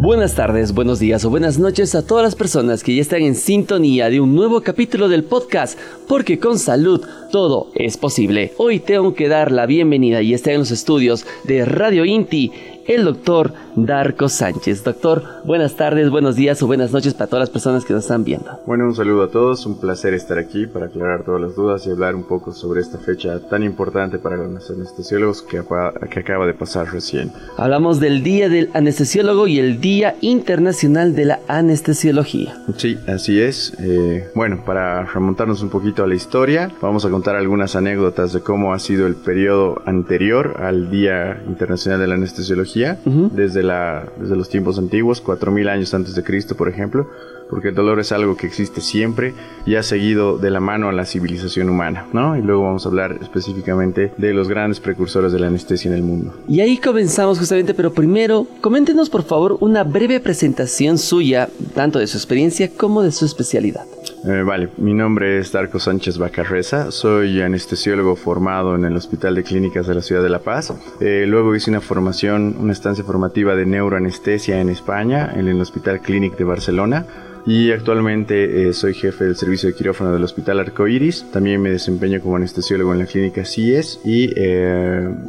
Buenas tardes, buenos días o buenas noches a todas las personas que ya están en sintonía de un nuevo capítulo del podcast, porque con salud todo es posible. Hoy tengo que dar la bienvenida y está en los estudios de Radio Inti el doctor Darko Sánchez. Doctor, buenas tardes, buenos días o buenas noches para todas las personas que nos están viendo. Bueno, un saludo a todos, un placer estar aquí para aclarar todas las dudas y hablar un poco sobre esta fecha tan importante para los anestesiólogos que, que acaba de pasar recién. Hablamos del Día del Anestesiólogo y el Día Internacional de la Anestesiología. Sí, así es. Eh, bueno, para remontarnos un poquito a la historia, vamos a contar algunas anécdotas de cómo ha sido el periodo anterior al Día Internacional de la Anestesiología desde, la, desde los tiempos antiguos, 4.000 años antes de Cristo, por ejemplo, porque el dolor es algo que existe siempre y ha seguido de la mano a la civilización humana, ¿no? Y luego vamos a hablar específicamente de los grandes precursores de la anestesia en el mundo. Y ahí comenzamos justamente, pero primero, coméntenos por favor una breve presentación suya, tanto de su experiencia como de su especialidad. Eh, vale, mi nombre es Darko Sánchez Bacarreza, soy anestesiólogo formado en el Hospital de Clínicas de la Ciudad de La Paz. Eh, luego hice una formación, una estancia formativa de neuroanestesia en España, en el Hospital Clínic de Barcelona. Y actualmente eh, soy jefe del servicio de quirófano del Hospital Arcoiris. También me desempeño como anestesiólogo en la clínica CIES y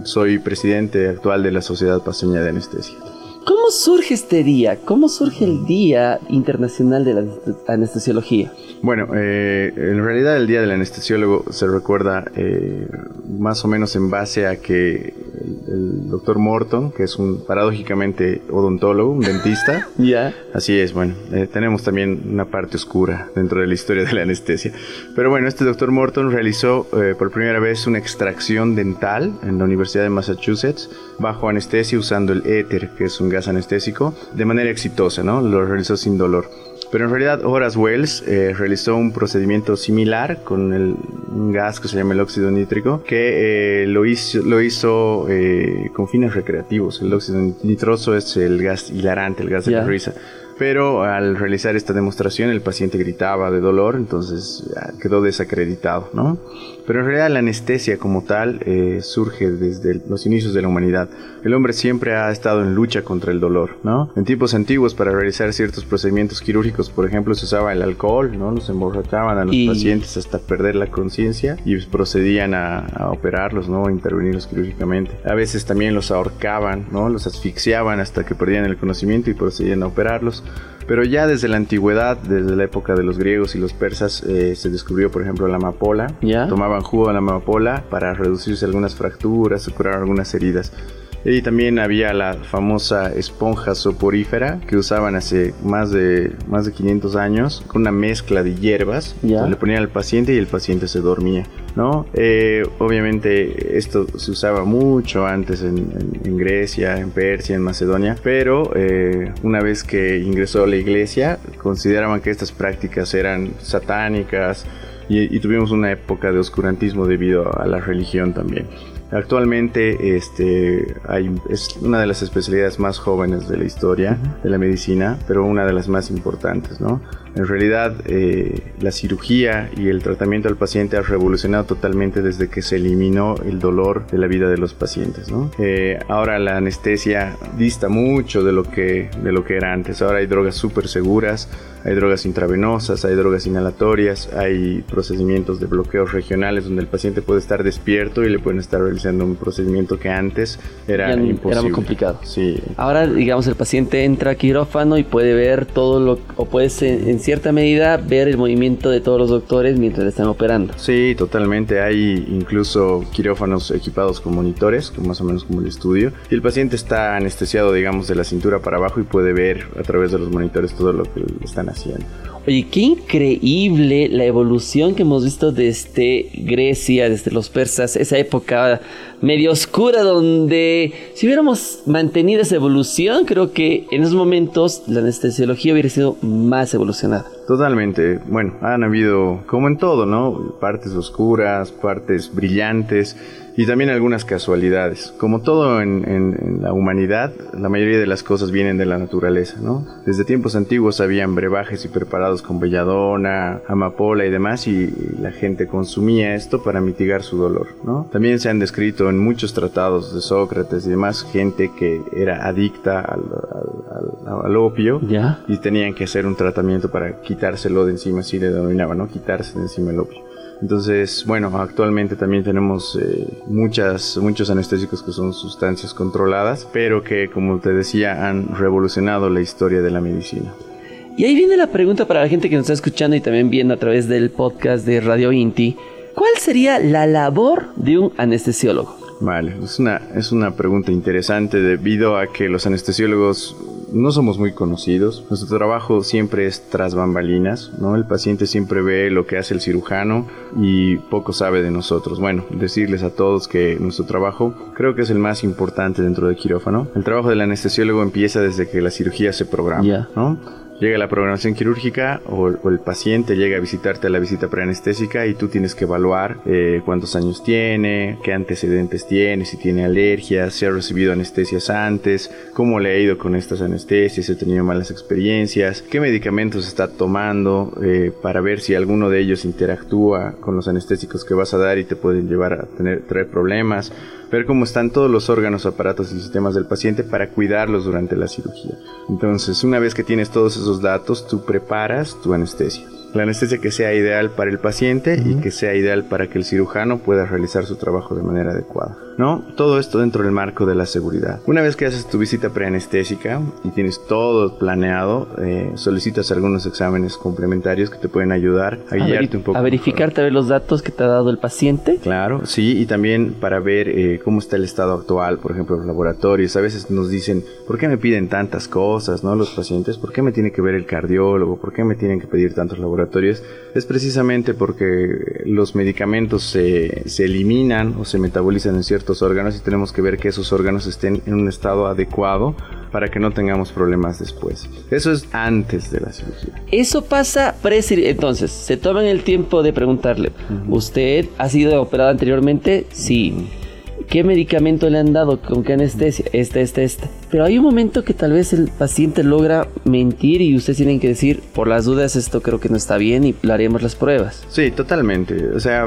soy presidente actual de la Sociedad Paseña de Anestesia. ¿Cómo surge este día? ¿Cómo surge el Día Internacional de la Anestesiología? Bueno, eh, en realidad el Día del Anestesiólogo se recuerda eh, más o menos en base a que el, doctor Morton, que es un paradójicamente odontólogo, un dentista. Ya. Así es, bueno, eh, tenemos también una parte oscura dentro de la historia de la anestesia. Pero bueno, este doctor Morton realizó por primera vez una extracción dental en la Universidad de Massachusetts bajo anestesia usando el éter, que es un gas anestésico, de manera exitosa, ¿no? Lo realizó sin dolor. Pero en realidad Horace Wells eh, realizó un procedimiento similar con el, un gas que se llama el óxido nítrico, que eh, lo hizo, lo hizo eh, con fines recreativos. El óxido nitroso es el gas hilarante, el gas de la risa pero al realizar esta demostración el paciente gritaba de dolor, entonces quedó desacreditado, ¿no? Pero en realidad la anestesia como tal eh, surge desde los inicios de la humanidad. El hombre siempre ha estado en lucha contra el dolor, ¿no? En tiempos antiguos para realizar ciertos procedimientos quirúrgicos, por ejemplo, se usaba el alcohol, ¿no? Los emborrachaban a los pacientes hasta perder la conciencia y procedían a, a, operarlos, ¿no? A intervenirlos quirúrgicamente. A veces también los ahorcaban, ¿no? Los asfixiaban hasta que perdían el conocimiento y procedían a operarlos. Pero ya desde la antigüedad, desde la época de los griegos y los persas, eh, se descubrió, por ejemplo, la amapola. Tomaban jugo de la amapola para reducirse algunas fracturas o curar algunas heridas. Y también había la famosa esponja soporífera que usaban hace más de, más de 500 años con una mezcla de hierbas. Le ponían al paciente y el paciente se dormía. ¿no? Eh, obviamente esto se usaba mucho antes en, Grecia, en Persia, en Macedonia, pero eh, una vez que ingresó a la iglesia consideraban que estas prácticas eran satánicas y, y tuvimos una época de oscurantismo debido a la religión también. Actualmente este, hay, es una de las especialidades más jóvenes de la historia de la medicina, pero una de las más importantes. ¿no? En realidad, eh, la cirugía y el tratamiento al paciente ha revolucionado totalmente desde que se eliminó el dolor de la vida de los pacientes. ¿no? Eh, ahora la anestesia dista mucho de lo que, de lo que era antes. Ahora hay drogas súper seguras, hay drogas intravenosas, hay drogas inhalatorias, hay procedimientos de bloqueos regionales donde el paciente puede estar despierto y le pueden estar realizando un procedimiento que antes era imposible. Era muy complicado. Sí. Ahora, digamos, el paciente entra a quirófano y puede ver todo lo, o puede cierta medida ver el movimiento de todos los doctores mientras están operando. Sí, totalmente. Hay incluso quirófanos equipados con monitores, más o menos como el estudio. Y el paciente está anestesiado, digamos, de la cintura para abajo y puede ver a través de los monitores todo lo que están haciendo. Oye, qué increíble la evolución que hemos visto desde Grecia, desde los persas, esa época medio oscura donde si hubiéramos mantenido esa evolución, creo que en esos momentos la anestesiología hubiera sido más evolucionada. Totalmente. Bueno, han habido, como en todo, ¿no? Partes oscuras, partes brillantes y también algunas casualidades. Como todo en, la humanidad, la mayoría de las cosas vienen de la naturaleza, ¿no? Desde tiempos antiguos habían brebajes y preparados con belladona, amapola y demás, y la gente consumía esto para mitigar su dolor, ¿no? También se han descrito en muchos tratados de Sócrates y demás gente que era adicta al, opio y tenían que hacer un tratamiento para quitárselo de encima, así le denominaban, ¿no? Quitarse de encima el opio. Entonces, bueno, actualmente también tenemos eh, muchas, muchos anestésicos que son sustancias controladas, pero que, como te decía, han revolucionado la historia de la medicina. Y ahí viene la pregunta para la gente que nos está escuchando y también viendo a través del podcast de Radio Inti. ¿Cuál sería la labor de un anestesiólogo? Vale, es una, es una pregunta interesante debido a que los anestesiólogos no somos muy conocidos. Nuestro trabajo siempre es tras bambalinas, ¿no? El paciente siempre ve lo que hace el cirujano y poco sabe de nosotros. Bueno, decirles a todos que nuestro trabajo creo que es el más importante dentro del quirófano. El trabajo del anestesiólogo empieza desde que la cirugía se programa, ¿no? Llega la programación quirúrgica o, el paciente llega a visitarte a la visita preanestésica y tú tienes que evaluar eh, cuántos años tiene, qué antecedentes tiene, si tiene alergias, si ha recibido anestesias antes, cómo le ha ido con estas anestesias, si ha tenido malas experiencias, qué medicamentos está tomando eh, para ver si alguno de ellos interactúa con los anestésicos que vas a dar y te pueden llevar a tener, traer problemas ver cómo están todos los órganos, aparatos y sistemas del paciente para cuidarlos durante la cirugía. Entonces, una vez que tienes todos esos datos, tú preparas tu anestesia la anestesia que sea ideal para el paciente y que sea ideal para que el cirujano pueda realizar su trabajo de manera adecuada. ¿No? Todo esto dentro del marco de la seguridad. Una vez que haces tu visita preanestésica y tienes todo planeado, eh, solicitas algunos exámenes complementarios que te pueden ayudar a, guiarte un poco. A verificarte a ver los datos que te ha dado el paciente. Claro, sí, y también para ver eh, cómo está el estado actual, por ejemplo, los laboratorios. A veces nos dicen, ¿por qué me piden tantas cosas, no? Los pacientes, ¿por qué me tiene que ver el cardiólogo? ¿Por qué me tienen que pedir tantos laboratorios? es precisamente porque los medicamentos se, se, eliminan o se metabolizan en ciertos órganos y tenemos que ver que esos órganos estén en un estado adecuado para que no tengamos problemas después. Eso es antes de la cirugía. Eso pasa pre Entonces, se toman el tiempo de preguntarle, ¿usted ha sido operado anteriormente? Sí. ¿Qué medicamento le han dado? ¿Con qué anestesia? Esta, esta, esta. Pero hay un momento que tal vez el paciente logra mentir y ustedes tienen que decir, por las dudas, esto creo que no está bien y le haremos las pruebas. Sí, totalmente. O sea,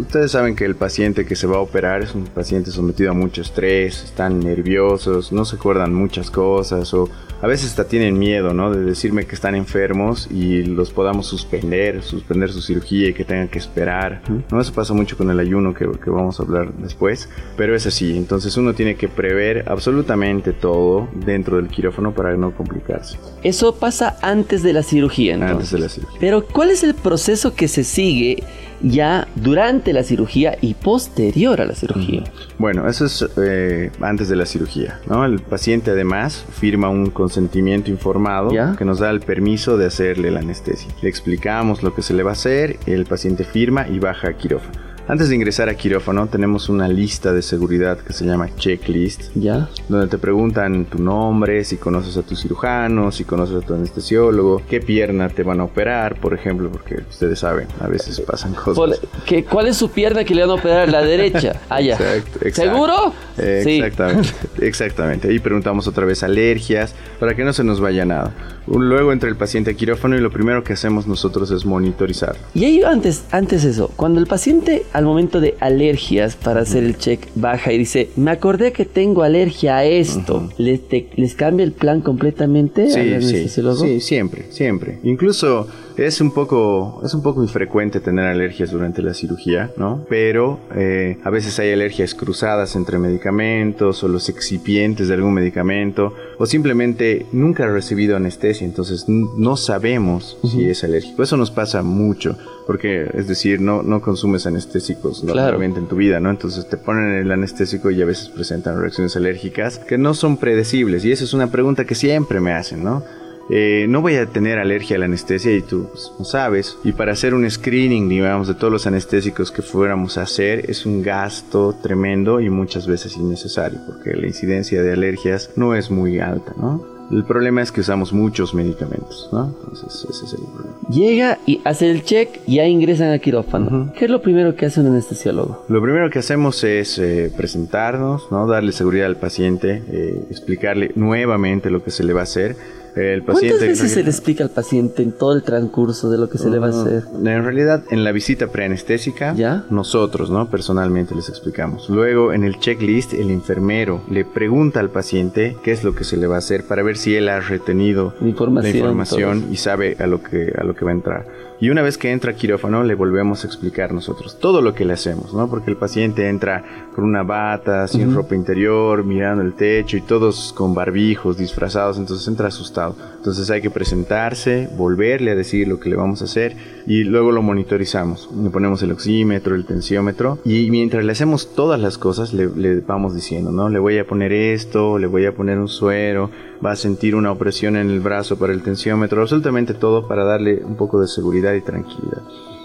ustedes saben que el paciente que se va a operar es un paciente sometido a mucho estrés, están nerviosos, no se acuerdan muchas cosas o a veces hasta tienen miedo, ¿no? De decirme que están enfermos y los podamos suspender, suspender su cirugía y que tengan que esperar. ¿no? Eso pasa mucho con el ayuno que, que vamos a hablar después, pero es así. Entonces uno tiene que prever absolutamente todo dentro del quirófano para no complicarse. Eso pasa antes de la cirugía, entonces. Antes de la cirugía. Pero ¿cuál es el proceso que se sigue ya durante la cirugía y posterior a la cirugía? Bueno, eso es eh, antes de la cirugía, ¿no? El paciente además firma un consentimiento informado que nos da el permiso de hacerle la anestesia. Le explicamos lo que se le va a hacer, el paciente firma y baja a quirófano. Antes de ingresar a quirófano tenemos una lista de seguridad que se llama checklist, ¿ya? Donde te preguntan tu nombre, si conoces a tu cirujano, si conoces a tu anestesiólogo, qué pierna te van a operar, por ejemplo, porque ustedes saben, a veces pasan cosas. ¿Qué, ¿Cuál es su pierna que le van a operar? La derecha. Ah, ya. Exacto, ¿Seguro? exactamente, exactamente. Ahí preguntamos otra vez alergias, para que no se nos vaya nada. Luego entra el paciente a quirófano y lo primero que hacemos nosotros es monitorizar. Y ahí antes, antes eso, cuando el paciente al momento de alergias para hacer el check baja y dice, me acordé que tengo alergia a esto. ¿Les, te- ¿Les cambia el plan completamente Sí, sí, siempre, siempre. Incluso es un poco, es un poco infrecuente tener alergias durante la cirugía, ¿no? Pero eh, a veces hay alergias cruzadas entre medicamentos o los excipientes de algún medicamento o simplemente nunca ha recibido anestesia, entonces no sabemos si es alérgico. Eso nos pasa mucho, porque es decir, no, no consumes anestésicos Claro. normalmente en tu vida, ¿no? Entonces te ponen el anestésico y a veces presentan reacciones alérgicas que no son predecibles. Y esa es una pregunta que siempre me hacen, ¿no? Eh, no voy a tener alergia a la anestesia y tú pues, no sabes. Y para hacer un screening, digamos, de todos los anestésicos que fuéramos a hacer es un gasto tremendo y muchas veces innecesario, porque la incidencia de alergias no es muy alta, ¿no? El problema es que usamos muchos medicamentos, ¿no? Entonces ese es el problema. Llega y hace el check y ya ingresan al quirófano. Ujú. ¿Qué es lo primero que hace un anestesiólogo? Lo primero que hacemos es eh, presentarnos, ¿no? darle seguridad al paciente, eh, explicarle nuevamente lo que se le va a hacer. El ¿Cuántas paciente veces se le explica al paciente en todo el transcurso de lo que se le va a hacer? En realidad, en la visita preanestésica, ¿Ya? nosotros, ¿no? Personalmente les explicamos. Luego, en el checklist, el enfermero le pregunta al paciente qué es lo que se le va a hacer para ver si él ha retenido La información, la información y sabe a lo que a lo que va a entrar. Y una vez que entra a quirófano, le volvemos a explicar nosotros todo lo que le hacemos, ¿no? Porque el paciente entra con una bata, sin ropa interior, mirando el techo y todos con barbijos, disfrazados, entonces entra asustado. Entonces hay que presentarse, volverle a decir lo que le vamos a hacer y luego lo monitorizamos. Le ponemos el oxímetro, el tensiómetro y mientras le hacemos todas las cosas le, vamos diciendo, ¿no? Le voy a poner esto, le voy a poner un suero, va a sentir una opresión en el brazo para el tensiómetro, absolutamente todo para darle un poco de seguridad y tranquilidad.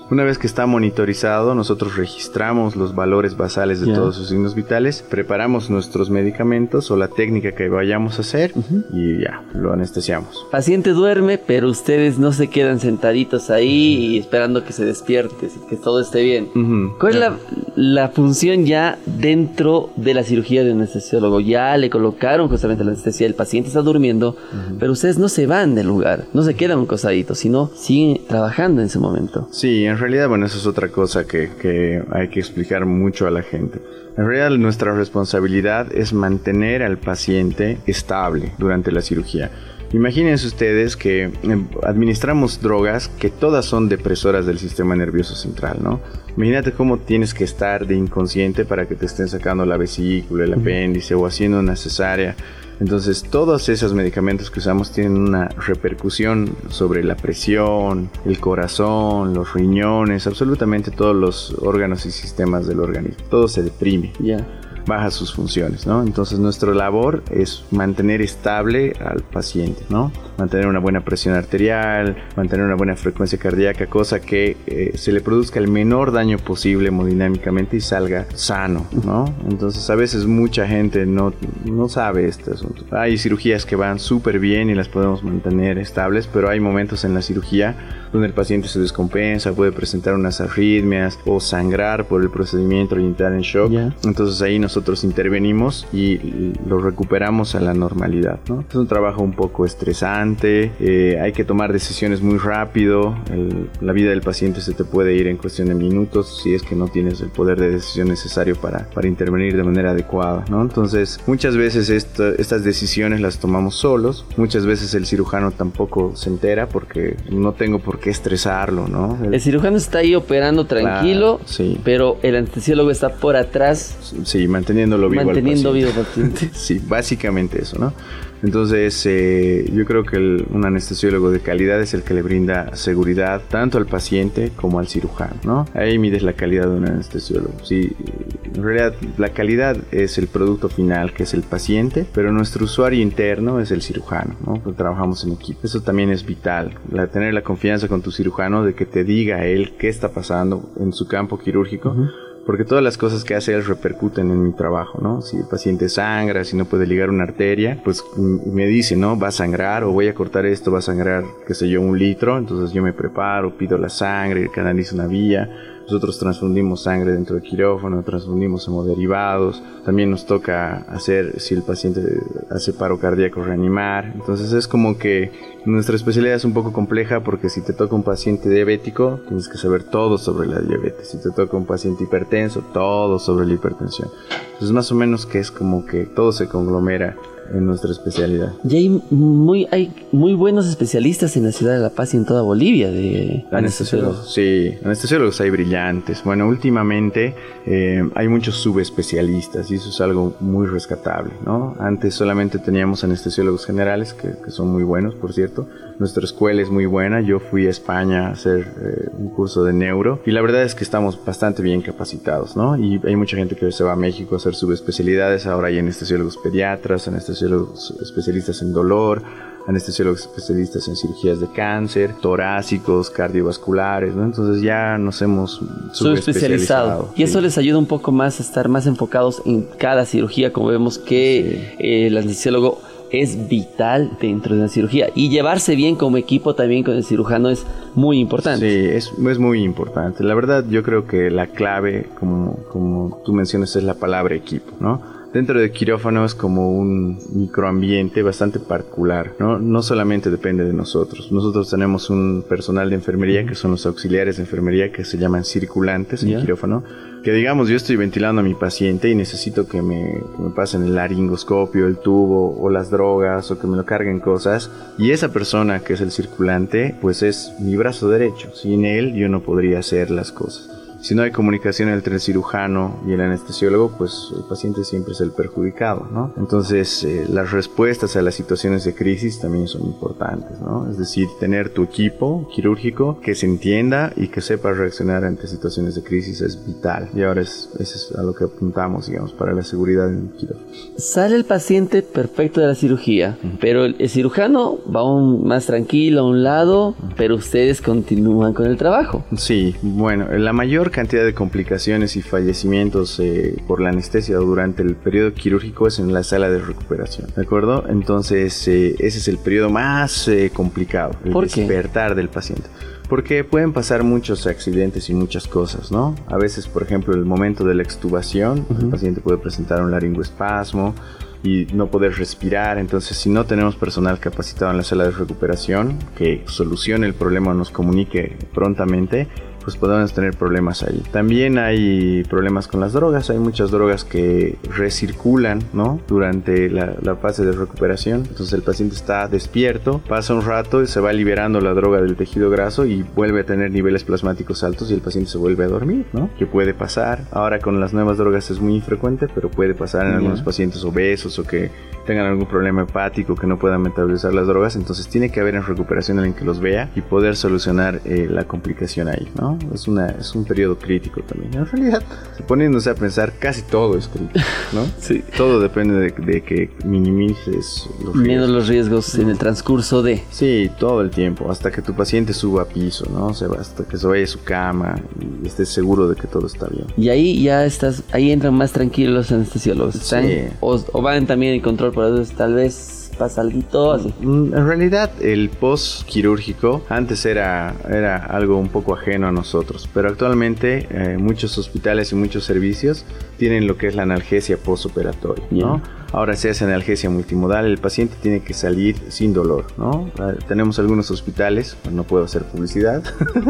Una vez que está monitorizado, nosotros registramos los valores basales de Ya. todos sus signos vitales, preparamos nuestros medicamentos o la técnica que vayamos a hacer y ya, lo anestesiamos. Paciente duerme, pero ustedes no se quedan sentaditos ahí y esperando que se despierte, que todo esté bien. Ujú. ¿Cuál es la, la función ya dentro de la cirugía de anestesiólogo? Ya le colocaron justamente la anestesia, el paciente está durmiendo, pero ustedes no se van del lugar, no se quedan cosaditos, sino siguen trabajando en ese momento. Sí, en realidad, bueno, eso es otra cosa que, que hay que explicar mucho a la gente. En realidad, nuestra responsabilidad es mantener al paciente estable durante la cirugía. Imagínense ustedes que eh, administramos drogas que todas son depresoras del sistema nervioso central, ¿no? Imagínate cómo tienes que estar de inconsciente para que te estén sacando la vesícula, el apéndice o haciendo una cesárea. Entonces, todos esos medicamentos que usamos tienen una repercusión sobre la presión, el corazón, los riñones, absolutamente todos los órganos y sistemas del organismo. Todo se deprime Ya. baja sus funciones, ¿no? Entonces nuestra labor es mantener estable al paciente, ¿no? Mantener una buena presión arterial, mantener una buena frecuencia cardíaca, cosa que eh, se le produzca el menor daño posible hemodinámicamente y salga sano, ¿no? Entonces a veces mucha gente no, no sabe este asunto. Hay cirugías que van súper bien y las podemos mantener estables, pero hay momentos en la cirugía donde el paciente se descompensa, puede presentar unas arritmias o sangrar por el procedimiento y entrar en shock. Ya. Entonces ahí nosotros intervenimos y lo recuperamos a la normalidad. ¿no? Es un trabajo un poco estresante, eh, hay que tomar decisiones muy rápido, el- la vida del paciente se te puede ir en cuestión de minutos si es que no tienes el poder de decisión necesario para, para intervenir de manera adecuada. ¿no? Entonces muchas veces esto- estas decisiones las tomamos solos, muchas veces el cirujano tampoco se entera porque no tengo por qué estresarlo. ¿no? El- El cirujano está ahí operando tranquilo, Claro, sí. pero el anestesiólogo está por atrás Sí, manteniéndolo vivo al manteniendo paciente. vivo al paciente. Sí, básicamente eso, ¿no? Entonces, eh, yo creo que el- un anestesiólogo de calidad es el que le brinda seguridad tanto al paciente como al cirujano, ¿no? Ahí mides la calidad de un anestesiólogo. Sí, en realidad la calidad es el producto final, que es el paciente, pero nuestro usuario interno es el cirujano, ¿no? Trabajamos en equipo. Eso también es vital, la, tener la confianza con tu cirujano de que te diga él qué está pasando en su campo quirúrgico porque todas las cosas que hace él repercuten en mi trabajo, ¿no? Si el paciente sangra, si no puede ligar una arteria, pues me dice, ¿no? Va a sangrar o voy a cortar esto, va a sangrar, qué sé yo, un litro, entonces yo me preparo, pido la sangre, canalizo una vía. Nosotros transfundimos sangre dentro del quirófano, transfundimos hemoderivados. También nos toca hacer, si el paciente hace paro cardíaco, reanimar. Entonces es como que nuestra especialidad es un poco compleja porque si te toca un paciente diabético, tienes que saber todo sobre la diabetes. Si te toca un paciente hipertenso, todo sobre la hipertensión. Entonces más o menos que es como que todo se conglomera en nuestra especialidad. Y hay muy, hay muy buenos especialistas en la ciudad de La Paz y en toda Bolivia de anestesiólogos. Sí, anestesiólogos hay brillantes. Bueno, últimamente eh, hay muchos subespecialistas y eso es algo muy rescatable, ¿no? Antes solamente teníamos anestesiólogos generales, que, son muy buenos, por cierto. Nuestra escuela es muy buena. Yo fui a España a hacer eh, un curso de neuro y la verdad es que estamos bastante bien capacitados, ¿no? Y hay mucha gente que se va a México a hacer subespecialidades. Ahora hay anestesiólogos pediatras, anestesiólogos anestesiólogos especialistas en dolor, anestesiólogos especialistas en cirugías de cáncer, torácicos, cardiovasculares, ¿no? Entonces ya nos hemos subespecializado. Y eso les ayuda un poco más a estar más enfocados en cada cirugía, como vemos que eh, el anestesiólogo es vital dentro de la cirugía y llevarse bien como equipo también con el cirujano es muy importante. Sí, es, es muy importante. La verdad yo creo que la clave, como, como tú mencionas, es la palabra equipo, ¿no? Dentro de quirófano es como un microambiente bastante particular, ¿no? No solamente depende de nosotros. Nosotros tenemos un personal de enfermería que son los auxiliares de enfermería que se llaman circulantes en quirófano. Que digamos, yo estoy ventilando a mi paciente y necesito que me, me pasen el laringoscopio, el tubo o las drogas o que me lo carguen cosas. Y esa persona que es el circulante, pues es mi brazo derecho. Sin él yo no podría hacer las cosas. Si no hay comunicación entre el cirujano y el anestesiólogo, pues el paciente siempre es el perjudicado, ¿no? Entonces, eh, las respuestas a las situaciones de crisis también son importantes, ¿no? Es decir, tener tu equipo quirúrgico que se entienda y que sepa reaccionar ante situaciones de crisis es vital. Y ahora es, eso es a lo que apuntamos, digamos, para la seguridad en el quirófano. Sale el paciente perfecto de la cirugía, pero el, cirujano va un, más tranquilo a un lado, pero ustedes continúan con el trabajo. Sí, bueno, la mayor cantidad de complicaciones y fallecimientos eh, por la anestesia durante el periodo quirúrgico es en la sala de recuperación, ¿de acuerdo? Entonces eh, ese es el periodo más eh, complicado, el despertar del paciente. Porque pueden pasar muchos accidentes y muchas cosas, ¿no? A veces, por ejemplo, el momento de la extubación, el paciente puede presentar un laringoespasmo, y no poder respirar. Entonces, si no tenemos personal capacitado en la sala de recuperación que solucione el problema o nos comunique prontamente, pues podemos tener problemas ahí. También hay problemas con las drogas, hay muchas drogas que recirculan, ¿no? Durante la, fase de recuperación. Entonces el paciente está despierto, pasa un rato y se va liberando la droga del tejido graso y vuelve a tener niveles plasmáticos altos y el paciente se vuelve a dormir, ¿no? Que puede pasar. Ahora con las nuevas drogas es muy infrecuente, pero puede pasar en algunos pacientes obesos o que tengan algún problema hepático, que no puedan metabolizar las drogas. Entonces tiene que haber en recuperación alguien que los vea y poder solucionar eh, la complicación ahí, ¿no? Es, una, es un periodo crítico también. En realidad, poniéndose a pensar, casi todo es crítico, ¿no? sí. Todo depende de, que minimices los riesgos. los riesgos en el transcurso de... Sí, todo el tiempo, hasta que tu paciente suba a piso, ¿no? O sea, hasta que se vaya a su cama y estés seguro de que todo está bien. Y ahí ya estás, ahí entran más tranquilos los anestesiólogos, ¿están? O, o van también en control, por eso tal vez pasa algo así. Mm, en realidad el post quirúrgico antes era, era algo un poco ajeno a nosotros, pero actualmente eh, muchos hospitales y muchos servicios tienen lo que es la analgesia postoperatoria, ¿no? Ahora se hace analgesia multimodal, el paciente tiene que salir sin dolor, ¿no? Ah, tenemos algunos hospitales, no puedo hacer publicidad,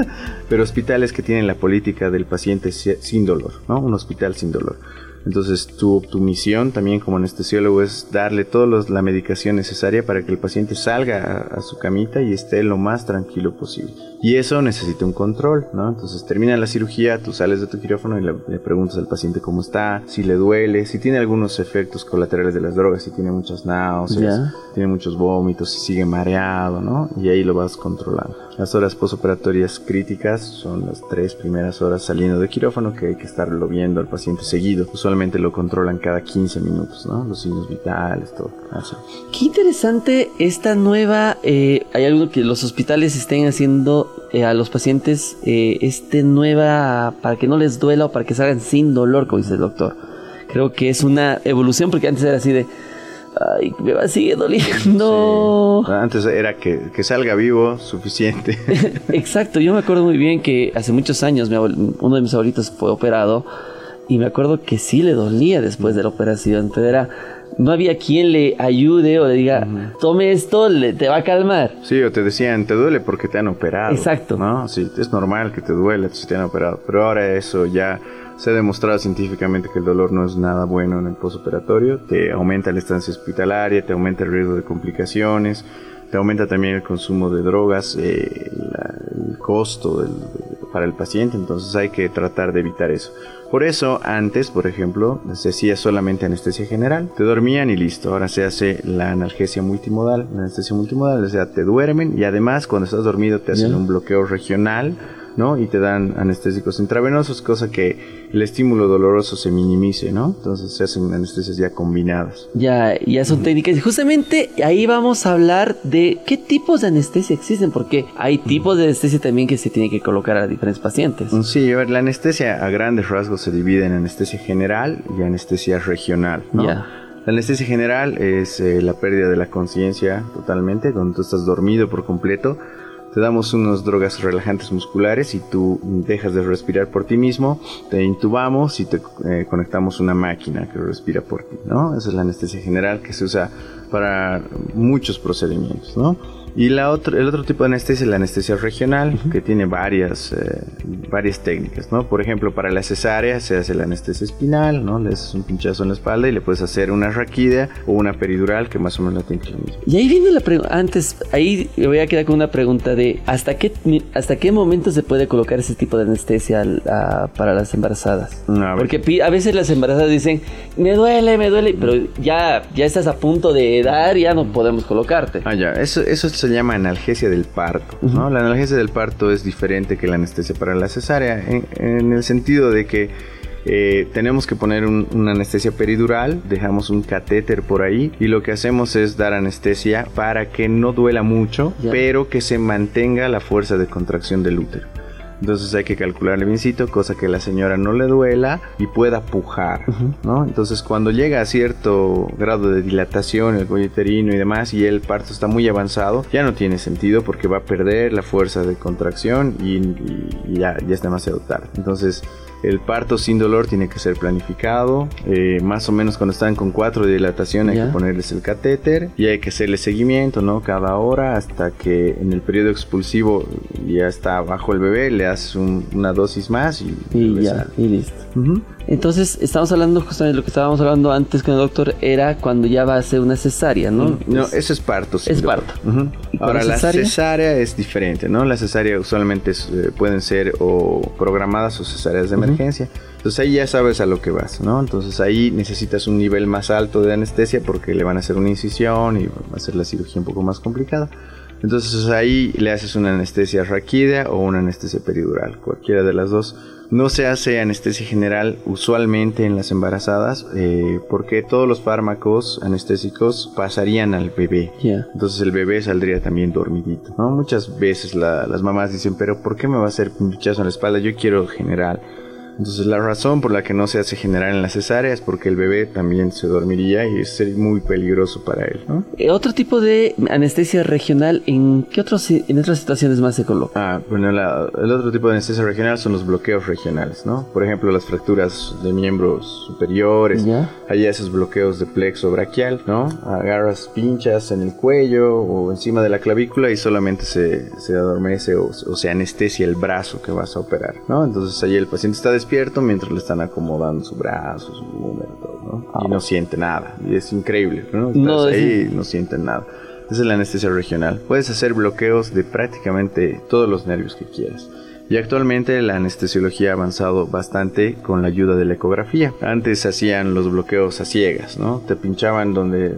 pero hospitales que tienen la política del paciente sin dolor, ¿no? Un hospital sin dolor. Entonces tu, tu misión también como anestesiólogo es darle toda la medicación necesaria para que el paciente salga a, su camita y esté lo más tranquilo posible. Y eso necesita un control, ¿no? Entonces termina la cirugía, tú sales de tu quirófano y le, preguntas al paciente cómo está, si le duele, si tiene algunos efectos colaterales de las drogas, si tiene muchas náuseas, tiene muchos vómitos, si sigue mareado, ¿no? Y ahí lo vas controlando. Las horas postoperatorias críticas son las tres primeras horas saliendo de quirófano que hay que estarlo viendo al paciente seguido. Usualmente lo controlan cada 15 minutos, ¿no? Los signos vitales, todo. Así. Qué interesante esta nueva... Eh, hay algo que los hospitales estén haciendo eh, a los pacientes, eh, este nueva... para que no les duela o para que salgan sin dolor, como dice el doctor. Creo que es una evolución porque antes era así de ay, me va a seguir doliendo. Sí. Antes era que, que, salga vivo, suficiente. Exacto, yo me acuerdo muy bien que hace muchos años uno de mis abuelitos fue operado y me acuerdo que sí le dolía después de la operación, pero era no había quien le ayude o le diga, tome esto, le, te va a calmar. Sí, o te decían, te duele porque te han operado. Exacto. ¿no? Sí, es normal que te duele si te han operado. Pero ahora eso ya se ha demostrado científicamente que el dolor no es nada bueno en el postoperatorio. Te aumenta la estancia hospitalaria, te aumenta el riesgo de complicaciones, te aumenta también el consumo de drogas, eh, el costo del, para el paciente. Entonces hay que tratar de evitar eso. Por eso antes, por ejemplo, se hacía solamente anestesia general, te dormían y listo. Ahora se hace la analgesia multimodal, la anestesia multimodal, o sea, te duermen y además cuando estás dormido te hacen un bloqueo regional ¿no? Y te dan anestésicos intravenosos, cosa que el estímulo doloroso se minimice, ¿no? Entonces se hacen anestesias ya combinadas. Ya, ya son técnicas. Justamente ahí vamos a hablar de qué tipos de anestesia existen, porque hay tipos de anestesia también que se tiene que colocar a diferentes pacientes. Sí, a ver, la anestesia a grandes rasgos se divide en anestesia general y anestesia regional, ¿no? La anestesia general es eh, la pérdida de la conciencia totalmente, cuando tú estás dormido por completo te damos unas drogas relajantes musculares y tú dejas de respirar por ti mismo, te intubamos y te eh, conectamos una máquina que respira por ti, ¿no? Esa es la anestesia general que se usa para muchos procedimientos, ¿no? Y la otro, el otro tipo de anestesia es la anestesia regional, que tiene varias, eh, varias técnicas, ¿no? Por ejemplo, para la cesárea se hace la anestesia espinal, ¿no? Le haces un pinchazo en la espalda y le puedes hacer una raquídea o una peridural que más o menos la tiene lo mismo. Y ahí viene la pregunta, antes, ahí voy a quedar con una pregunta de ¿hasta qué, hasta qué momento se puede colocar ese tipo de anestesia para las embarazadas? Porque a veces las embarazadas dicen, me duele, me duele, pero ya, ya estás a punto de dar, ya no podemos colocarte. Ah, ya, eso, eso es se llama analgesia del parto. ¿no? La analgesia del parto es diferente que la anestesia para la cesárea, en, el sentido de que eh, tenemos que poner una anestesia peridural, dejamos un catéter por ahí y lo que hacemos es dar anestesia para que no duela mucho, pero que se mantenga la fuerza de contracción del útero. Entonces hay que calcularle biencito, cosa que la señora no le duela y pueda pujar, ¿no? Entonces cuando llega a cierto grado de dilatación, el cuello y demás, y el parto está muy avanzado, ya no tiene sentido porque va a perder la fuerza de contracción y, ya, ya es demasiado tarde. Entonces el parto sin dolor tiene que ser planificado. Eh, más o menos cuando están con cuatro de dilatación hay que ponerles el catéter y hay que hacerle seguimiento, ¿no? Cada hora hasta que en el periodo expulsivo ya está bajo el bebé, le haces una dosis más y, ya, y listo. Entonces, estamos hablando justamente de lo que estábamos hablando antes con el doctor, era cuando ya va a ser una cesárea, ¿no? No, eso es parto. Es parto. Ahora, la cesárea es diferente, ¿no? La cesárea usualmente eh, pueden ser o programadas o cesáreas de emergencia. Entonces ahí ya sabes a lo que vas, ¿no? Entonces ahí necesitas un nivel más alto de anestesia porque le van a hacer una incisión y va a ser la cirugía un poco más complicada. Entonces ahí le haces una anestesia raquídea o una anestesia peridural, cualquiera de las dos no se hace anestesia general usualmente en las embarazadas eh, porque todos los fármacos anestésicos pasarían al bebé. Entonces el bebé saldría también dormidito. ¿no? Muchas veces las mamás dicen, pero ¿por qué me va a hacer un en la espalda? Yo quiero general. Entonces la razón por la que no se hace general en la cesárea es porque el bebé también se dormiría y sería muy peligroso para él. ¿no? Eh, otro tipo de anestesia regional, ¿en qué otros, en otras situaciones más se coloca? Ah, bueno, el otro tipo de anestesia regional son los bloqueos regionales, ¿no? Por ejemplo, las fracturas de miembros superiores, ¿Ya? hay esos bloqueos de plexo braquial, ¿no? Agarras pinchas en el cuello o encima de la clavícula y solamente se, se adormece o, o, se anestesia el brazo que vas a operar, ¿no? Entonces ahí el paciente está despierto mientras le están acomodando su brazo, su húmero, ¿no? Y ah. no siente nada. Y es increíble, ¿no? Estás ahí y no siente nada. Esa es la anestesia regional. Puedes hacer bloqueos de prácticamente todos los nervios que quieras. Y actualmente la anestesiología ha avanzado bastante con la ayuda de la ecografía. Antes hacían los bloqueos a ciegas, ¿no? Te pinchaban donde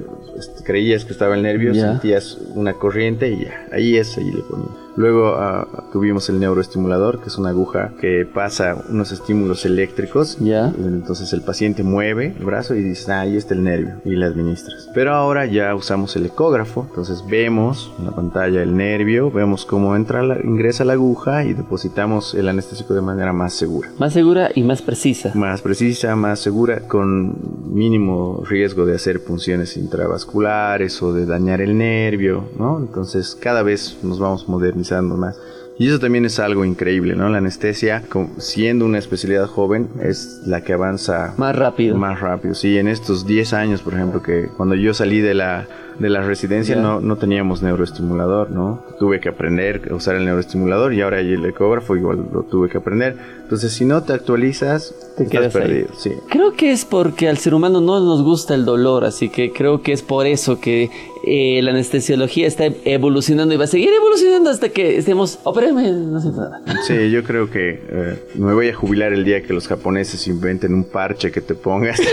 creías que estaba el nervio, sentías una corriente y ya, ahí es, ahí le ponían. Luego ah, tuvimos el neuroestimulador, que es una aguja que pasa unos estímulos eléctricos. Ya. Entonces el paciente mueve el brazo y dice, ah, ahí está el nervio, y le administras. Pero ahora ya usamos el ecógrafo, entonces vemos en la pantalla el nervio, vemos cómo entra la, ingresa la aguja y depositamos el anestésico de manera más segura. Más segura y más precisa. Más precisa, más segura, con mínimo riesgo de hacer punciones intravasculares o de dañar el nervio, ¿no? Entonces cada vez nos vamos modernizando más. Y eso también es algo increíble, ¿no? La anestesia, siendo una especialidad joven, es la que avanza más rápido. Más rápido, sí. En estos 10 años, por ejemplo, que cuando yo salí de la de la residencia no, no teníamos neuroestimulador, ¿no? Tuve que aprender a usar el neuroestimulador y ahora el ecógrafo igual lo tuve que aprender. Entonces, si no te actualizas, te quedas perdido. Sí. Creo que es porque al ser humano no nos gusta el dolor, así que creo que es por eso que eh, la anestesiología está evolucionando y va a seguir evolucionando hasta que estemos, opéreme, no sé nada. Sí, yo creo que eh, me voy a jubilar el día que los japoneses inventen un parche que te pongas.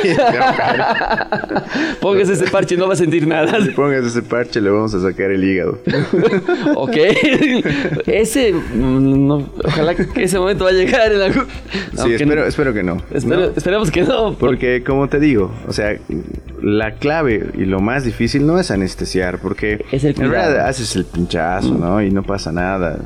Pongas ese parche y no va a sentir nada pongas ese parche, le vamos a sacar el hígado. ok. ese. Mm, ojalá que ese momento va a llegar en algún. Sí, espero, espero, que no. Esperemos que no. Porque, como te digo, o sea, la clave y lo más difícil no es anestesiar, porque es el en realidad haces el pinchazo, ¿no? Y no pasa nada.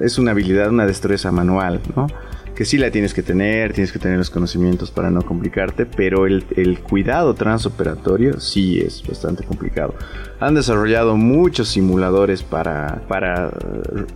Es una habilidad, una destreza manual, ¿no? que sí la tienes que tener, tienes que tener los conocimientos para no complicarte, pero el, cuidado transoperatorio sí es bastante complicado. Han desarrollado muchos simuladores para, para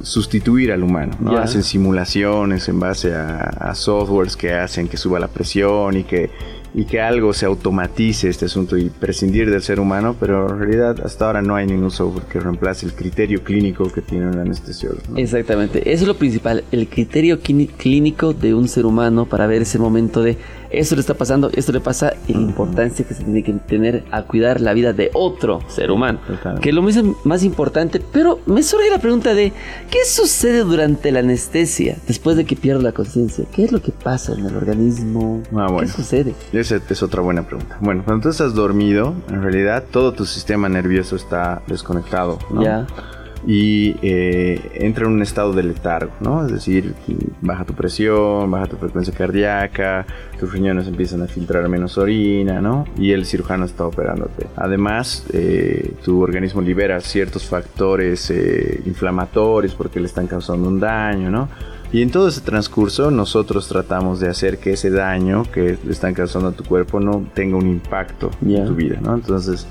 sustituir al humano. Hacen simulaciones en base a, a softwares que hacen que suba la presión y que y que algo se automatice este asunto y prescindir del ser humano, pero en realidad hasta ahora no hay ningún software que reemplace el criterio clínico que tiene un anestesiólogo. Exactamente, eso es lo principal, el criterio clínico de un ser humano para ver ese momento de esto le está pasando, esto le pasa y la importancia que se tiene que tener a cuidar la vida de otro ser humano, que es lo mismo, más importante, pero me surge la pregunta de ¿qué sucede durante la anestesia después de que pierdo la conciencia? ¿Qué es lo que pasa en el organismo? Ah, ¿Qué sucede? Esa es otra buena pregunta. Bueno, cuando tú estás dormido, en realidad todo tu sistema nervioso está desconectado. ¿no? Ya y eh, entra en un estado de letargo, ¿no? Es decir, baja tu presión, baja tu frecuencia cardíaca, tus riñones empiezan a filtrar menos orina, ¿no? Y el cirujano está operándote. Además, eh, tu organismo libera ciertos factores eh, inflamatorios porque le están causando un daño, ¿no? Y en todo ese transcurso nosotros tratamos de hacer que ese daño que le están causando a tu cuerpo no tenga un impacto en tu vida, ¿no? Entonces,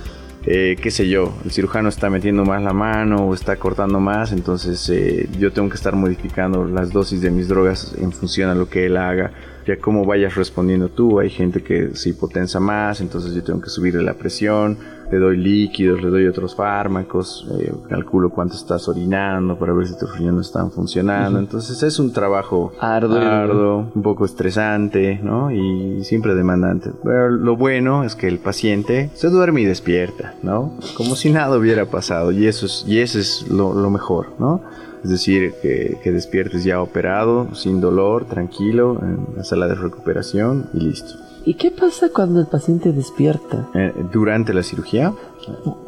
eh, qué sé yo, el cirujano está metiendo más la mano o está cortando más, entonces eh, yo tengo que estar modificando las dosis de mis drogas en función a lo que él haga ya cómo vayas respondiendo tú. Hay gente que se hipotensa más, entonces yo tengo que subirle la presión, le doy líquidos, le doy otros fármacos, eh, calculo cuánto estás orinando para ver si tus riñones están funcionando. Entonces es un trabajo arduo, un poco estresante, ¿no? Y siempre demandante. Pero lo bueno es que el paciente se duerme y despierta, ¿no? Como si nada hubiera pasado y eso es, y eso es lo, lo mejor, ¿no? Es decir, que, que, despiertes ya operado, sin dolor, tranquilo, en la sala de recuperación y listo. ¿Y qué pasa cuando el paciente despierta? Eh, ¿Durante la cirugía?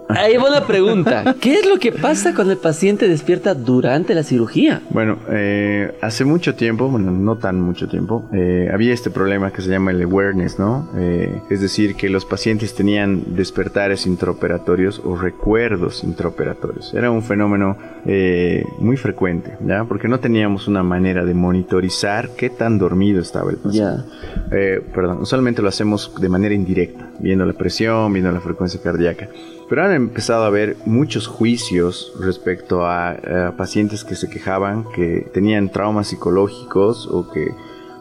Ahí va una pregunta. ¿Qué es lo que pasa cuando el paciente despierta durante la cirugía? Bueno, eh, hace mucho tiempo, bueno, no tan mucho tiempo, eh, había este problema que se llama el awareness, ¿no? Eh, es decir, que los pacientes tenían despertares intraoperatorios o recuerdos intraoperatorios. Era un fenómeno muy frecuente, ¿ya? Porque no teníamos una manera de monitorizar qué tan dormido estaba el paciente. perdón, usualmente lo hacemos de manera indirecta, viendo la presión, viendo la frecuencia cardíaca. Pero han empezado a haber muchos juicios respecto a, pacientes que se quejaban que tenían traumas psicológicos o que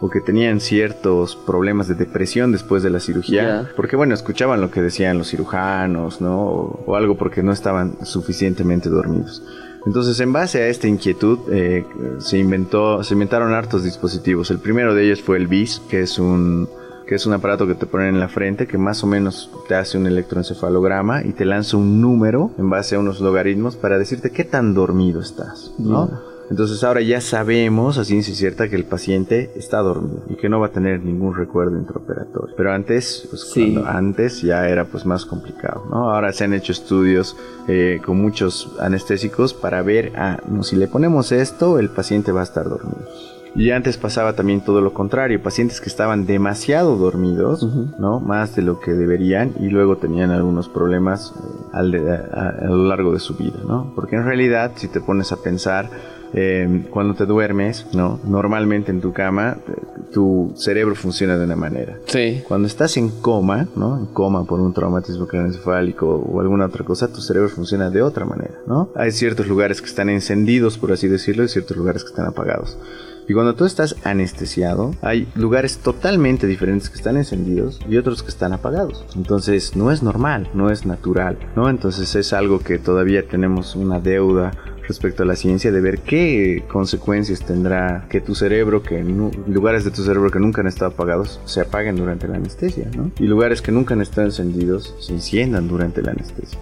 o que tenían ciertos problemas de depresión después de la cirugía, porque bueno, escuchaban lo que decían los cirujanos, ¿no? O, algo porque no estaban suficientemente dormidos. Entonces, en base a esta inquietud, eh, se inventó, se inventaron hartos dispositivos. El primero de ellos fue el BIS, que es un que es un aparato que te ponen en la frente que más o menos te hace un electroencefalograma y te lanza un número en base a unos logaritmos para decirte qué tan dormido estás, ¿no? Entonces ahora ya sabemos a ciencia cierta que el paciente está dormido y que no va a tener ningún recuerdo intraoperatorio. Pero antes, pues antes ya era pues más complicado, ¿no? Ahora se han hecho estudios eh, con muchos anestésicos para ver, ah, no, si le ponemos esto, el paciente va a estar dormido. Y antes pasaba también todo lo contrario, pacientes que estaban demasiado dormidos, ¿no? Más de lo que deberían y luego tenían algunos problemas eh, a, lo largo de su vida, ¿no? Porque en realidad, si te pones a pensar, em, cuando te duermes, ¿no? Normalmente en tu cama, tu cerebro funciona de una manera. Sí. Cuando estás en coma, ¿no? En coma por un traumatismo craneoencefálico o alguna otra cosa, tu cerebro funciona de otra manera, ¿no? Hay ciertos lugares que están encendidos, por así decirlo, y ciertos lugares que están apagados. Y cuando tú estás anestesiado, hay lugares totalmente diferentes que están encendidos y otros que están apagados. Entonces no es normal, no es natural, ¿no? Entonces es algo que todavía tenemos una deuda respecto a la ciencia de ver qué consecuencias tendrá que tu cerebro, que lugares de tu cerebro que nunca han estado apagados, se apaguen durante la anestesia. Y lugares que nunca han estado encendidos se enciendan durante la anestesia.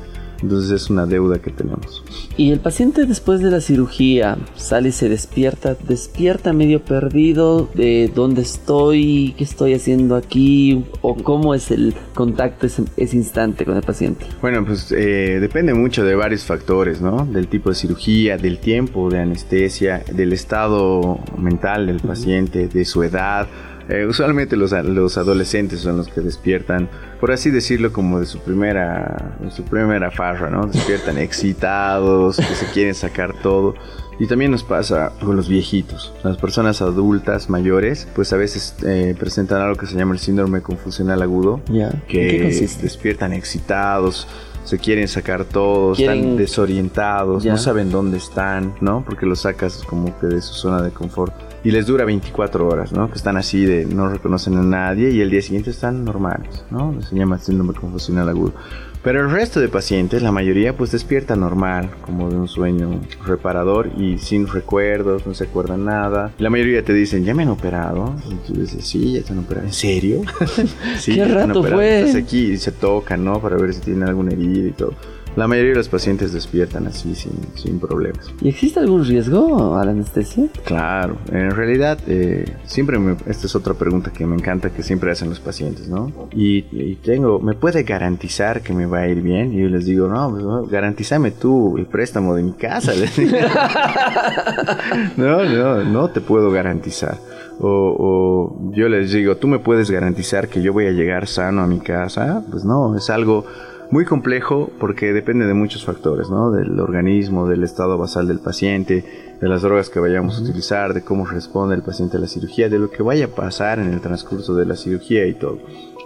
Entonces es una deuda que tenemos. Y el paciente después de la cirugía sale y se despierta, despierta medio perdido de dónde estoy, qué estoy haciendo aquí o cómo es el contacto ese, instante con el paciente. Bueno, pues eh, depende mucho de varios factores, ¿no? Del tipo de cirugía, del tiempo de anestesia, del estado mental del paciente, de su edad eh, usualmente los, los, adolescentes son los que despiertan, por así decirlo, como de su primera, de su primera farra, ¿no? Despiertan excitados, que se quieren sacar todo. Y también nos pasa con los viejitos. Las personas adultas mayores, pues a veces eh, presentan algo que se llama el síndrome confusional agudo, que despiertan excitados, se quieren sacar todo, están desorientados, no saben dónde están, ¿no? Porque los sacas como que de su zona de confort y les dura 24 horas, ¿no? Que están así de no reconocen a nadie y el día siguiente están normales, ¿no? Se llama síndrome confusional agudo. Pero el resto de pacientes, la mayoría, pues despierta normal, como de un sueño reparador y sin recuerdos, no se acuerdan nada. La mayoría te dicen, ¿ya me han operado? Y tú dices, sí, ya te han operado. ¿En serio? sí, ¿Qué rato fue? Estás aquí y se tocan, ¿no? Para ver si tienen alguna herida y todo. La mayoría de los pacientes despiertan así sin, sin problemas. ¿Y existe algún riesgo a la anestesia? Claro, en realidad eh, siempre me, esta es otra pregunta que me encanta que siempre hacen los pacientes, ¿no? Y, tengo, ¿me puede garantizar que me va a ir bien? Y yo les digo, no, pues, garantízame tú el préstamo de mi casa. no, no, no te puedo garantizar. O, o, yo les digo, ¿tú me puedes garantizar que yo voy a llegar sano a mi casa? Pues no, es algo muy complejo porque depende de muchos factores, ¿no? Del organismo, del estado basal del paciente, de las drogas que vayamos a utilizar, de cómo responde el paciente a la cirugía, de lo que vaya a pasar en el transcurso de la cirugía y todo.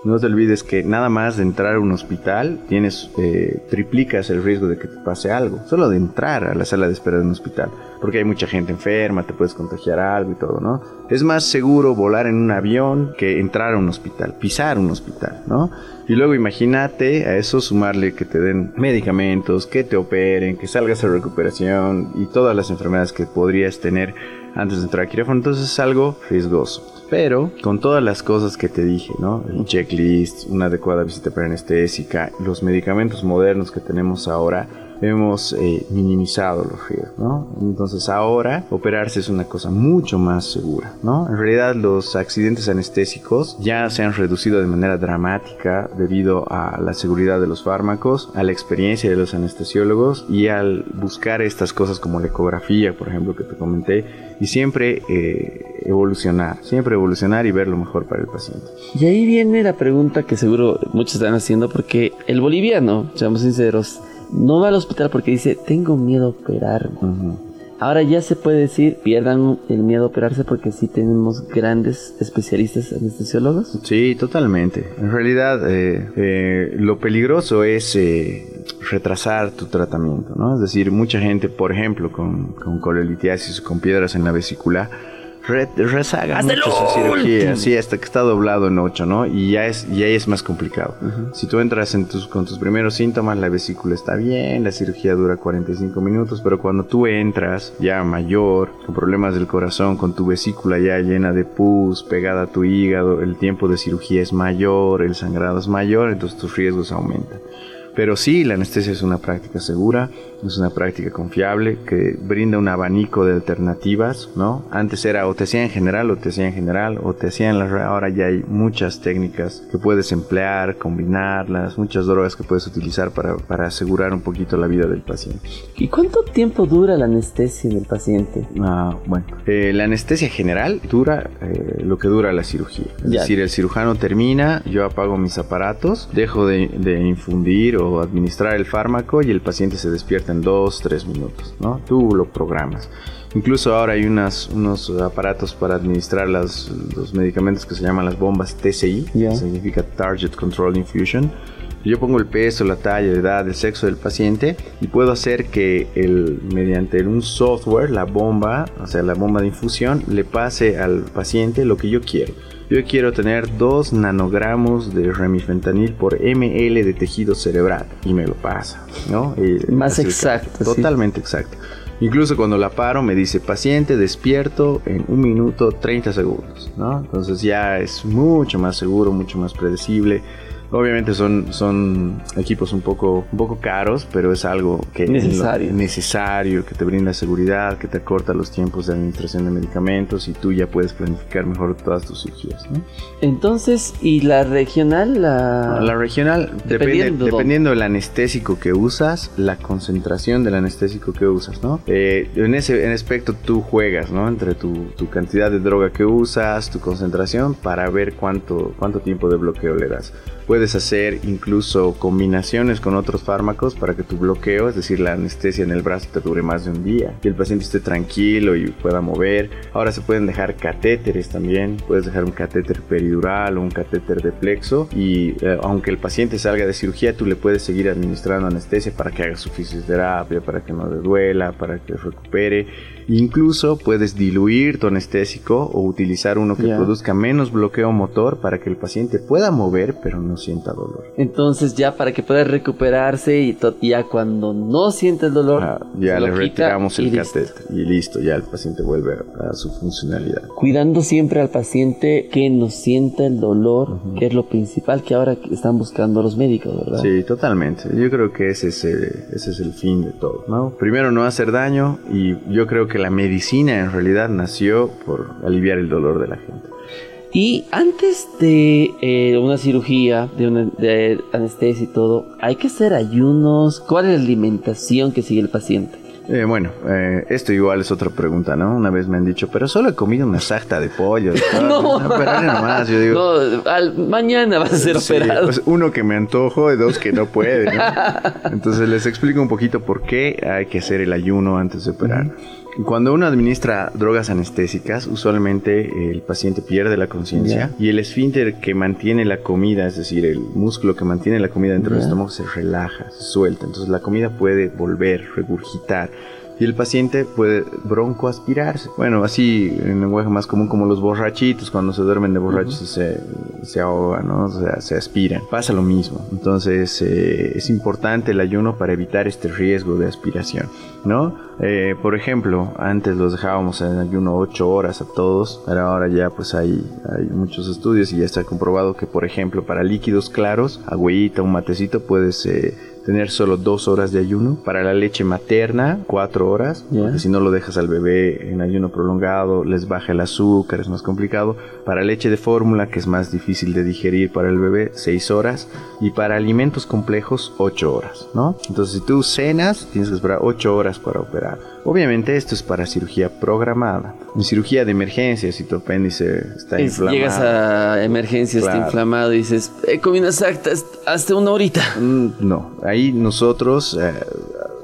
No te olvides que nada más de entrar a un hospital tienes eh, triplicas el riesgo de que te pase algo. Solo de entrar a la sala de espera de un hospital. Porque hay mucha gente enferma, te puedes contagiar algo y todo, ¿no? Es más seguro volar en un avión que entrar a un hospital, pisar un hospital, ¿no? Y luego imagínate a eso sumarle que te den medicamentos, que te operen, que salgas a recuperación y todas las enfermedades que podrías tener antes de entrar a quirófano. Entonces es algo riesgoso. Pero con todas las cosas que te dije, ¿no? El checklist, una adecuada visita anestésica, los medicamentos modernos que tenemos ahora, hemos eh, minimizado los riesgos, ¿no? Entonces ahora operarse es una cosa mucho más segura, ¿no? En realidad los accidentes anestésicos ya se han reducido de manera dramática debido a la seguridad de los fármacos, a la experiencia de los anestesiólogos y al buscar estas cosas como la ecografía, por ejemplo, que te comenté, y siempre eh, evolucionar, siempre evolucionar y ver lo mejor para el paciente. Y ahí viene la pregunta que seguro muchos están haciendo porque el boliviano, seamos sinceros, no va al hospital porque dice, tengo miedo a operarme. Ahora ya se puede decir, pierdan el miedo a operarse porque sí tenemos grandes especialistas anestesiólogos. Sí, totalmente. En realidad, eh, eh, lo peligroso es eh, retrasar tu tratamiento, ¿no? Es decir, mucha gente, por ejemplo, con, con colelitiasis, con piedras en la vesícula, rezaga mucho cirugía, sí, hasta que está doblado en 8, ¿no? Y ya es, ya es más complicado. Si tú entras en tus, con tus primeros síntomas, la vesícula está bien, la cirugía dura 45 minutos, pero cuando tú entras ya mayor, con problemas del corazón, con tu vesícula ya llena de pus, pegada a tu hígado, el tiempo de cirugía es mayor, el sangrado es mayor, entonces tus riesgos aumentan. Pero sí, la anestesia es una práctica segura, es una práctica confiable que brinda un abanico de alternativas, ¿no? Antes era o te hacían en general o te hacían en general o te hacían la ahora ya hay muchas técnicas que puedes emplear, combinarlas, muchas drogas que puedes utilizar para, para asegurar un poquito la vida del paciente. ¿Y cuánto tiempo dura la anestesia en el paciente? Ah, bueno, eh, la anestesia general dura eh, lo que dura la cirugía. Es decir, el cirujano termina, yo apago mis aparatos, dejo de, de infundir o administrar el fármaco y el paciente se despierta en dos, tres minutos, ¿no? Tú lo programas. Incluso ahora hay unas, unos aparatos para administrar las, los medicamentos que se llaman las bombas TCI, que significa Target Control Infusion. Yo pongo el peso, la talla, la edad, el sexo del paciente y puedo hacer que el, mediante un software, la bomba, o sea, la bomba de infusión, le pase al paciente lo que yo quiero. Yo quiero tener 2 nanogramos de remifentanil por ml de tejido cerebral y me lo pasa, ¿no? Más exacto. Totalmente exacto. Incluso cuando la paro me dice paciente despierto en un minuto 30 segundos, ¿no? Entonces ya es mucho más seguro, mucho más predecible. Obviamente son, son equipos un poco, un poco caros, pero es algo que necesario. necesario, que te brinda seguridad, que te acorta los tiempos de administración de medicamentos y tú ya puedes planificar mejor todas tus cirugías. Entonces, ¿y la regional? La, la regional, dependiendo, dependiendo del anestésico que usas, la concentración del anestésico que usas, ¿no? Eh, en ese en aspecto tú juegas, ¿no? Entre tu, tu, cantidad de droga que usas, tu concentración, para ver cuánto, cuánto tiempo de bloqueo le das. Puedes hacer incluso combinaciones con otros fármacos para que tu bloqueo, es decir, la anestesia en el brazo, te dure más de un día y el paciente esté tranquilo y pueda mover. Ahora se pueden dejar catéteres también. Puedes dejar un catéter peridural o un catéter de plexo y eh, aunque el paciente salga de cirugía, tú le puedes seguir administrando anestesia para que haga su fisioterapia, para que no le duela, para que recupere. Incluso puedes diluir tu anestésico o utilizar uno que produzca menos bloqueo motor para que el paciente pueda mover pero no sienta dolor. Entonces ya para que pueda recuperarse y ya cuando no siente el dolor, ah, ya le retiramos el catéter y listo, ya el paciente vuelve a, su funcionalidad. Cuidando siempre al paciente que no sienta el dolor, que es lo principal que ahora están buscando los médicos, ¿verdad? Sí, totalmente. Yo creo que ese es el, ese es el fin de todo, ¿no? Primero no hacer daño y yo creo que la medicina en realidad nació por aliviar el dolor de la gente. Y antes de eh, una cirugía, de, una, de anestesia y todo, ¿hay que hacer ayunos? ¿Cuál es la alimentación que sigue el paciente? Eh, bueno, eh, esto igual es otra pregunta, ¿no? Una vez me han dicho, pero solo he comido una sarta de pollo. no, nomás, yo digo. No, mañana vas a ser operado. Pues uno que me antojo y dos que no puede, ¿no? Entonces les explico un poquito por qué hay que hacer el ayuno antes de operar. Cuando uno administra drogas anestésicas, usualmente el paciente pierde la conciencia y el esfínter que mantiene la comida, es decir, el músculo que mantiene la comida dentro del estómago se relaja, se suelta. Entonces la comida puede volver, regurgitar y el paciente puede broncoaspirarse. Bueno, así en lenguaje más común como los borrachitos, cuando se duermen de borrachos se, se ahogan, ¿no? O sea, se aspiran. Pasa lo mismo. Entonces eh, es importante el ayuno para evitar este riesgo de aspiración, ¿no? Eh, por ejemplo, antes los dejábamos en ayuno 8 horas a todos, pero ahora ya pues hay, hay muchos estudios y ya está comprobado que, por ejemplo, para líquidos claros, agüita, un matecito, puedes... Eh, tener solo dos horas de ayuno. Para la leche materna, cuatro horas, porque si no lo dejas al bebé en ayuno prolongado, les baja el azúcar, es más complicado. Para leche de fórmula, que es más difícil de digerir para el bebé, seis horas. Y para alimentos complejos, ocho horas, ¿no? Entonces, si tú cenas, tienes que esperar ocho horas para operar. Obviamente esto es para cirugía programada. En cirugía de emergencia, si tu apéndice está inflamado. Llegas a emergencia, está inflamado y dices, he comido exactas hasta una horita. Mm, no, ahí nosotros eh,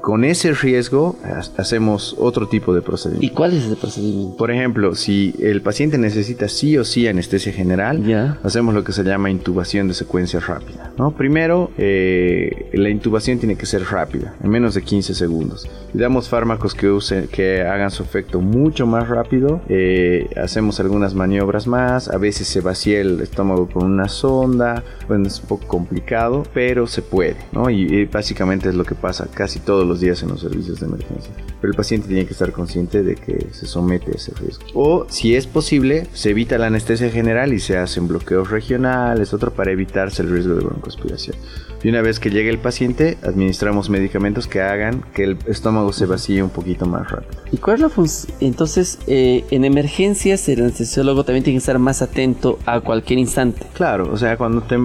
con ese riesgo hacemos otro tipo de procedimiento. ¿Y cuál es ese procedimiento? Por ejemplo, si el paciente necesita sí o sí anestesia general, hacemos lo que se llama intubación de secuencia rápida. ¿no? Primero, eh, la intubación tiene que ser rápida, en menos de 15 segundos. Damos fármacos que, usen, que hagan su efecto mucho más rápido. Eh, hacemos algunas maniobras más. A veces se vacía el estómago con una sonda. Bueno, es un poco complicado, pero se puede. ¿no? Y, y básicamente es lo que pasa casi todos los días en los servicios de emergencia. Pero el paciente tiene que estar consciente de que se somete a ese riesgo. O, si es posible, se evita la anestesia general y se hacen bloqueos regionales, otro para evitarse el riesgo de broncoaspiración. Y una vez que llegue el paciente, administramos medicamentos que hagan que el estómago se vacíe un poquito más rápido. ¿Y cuál es la función? Entonces, eh, en emergencias, el anestesiólogo también tiene que estar más atento a cualquier instante. Claro, o sea, cuando te,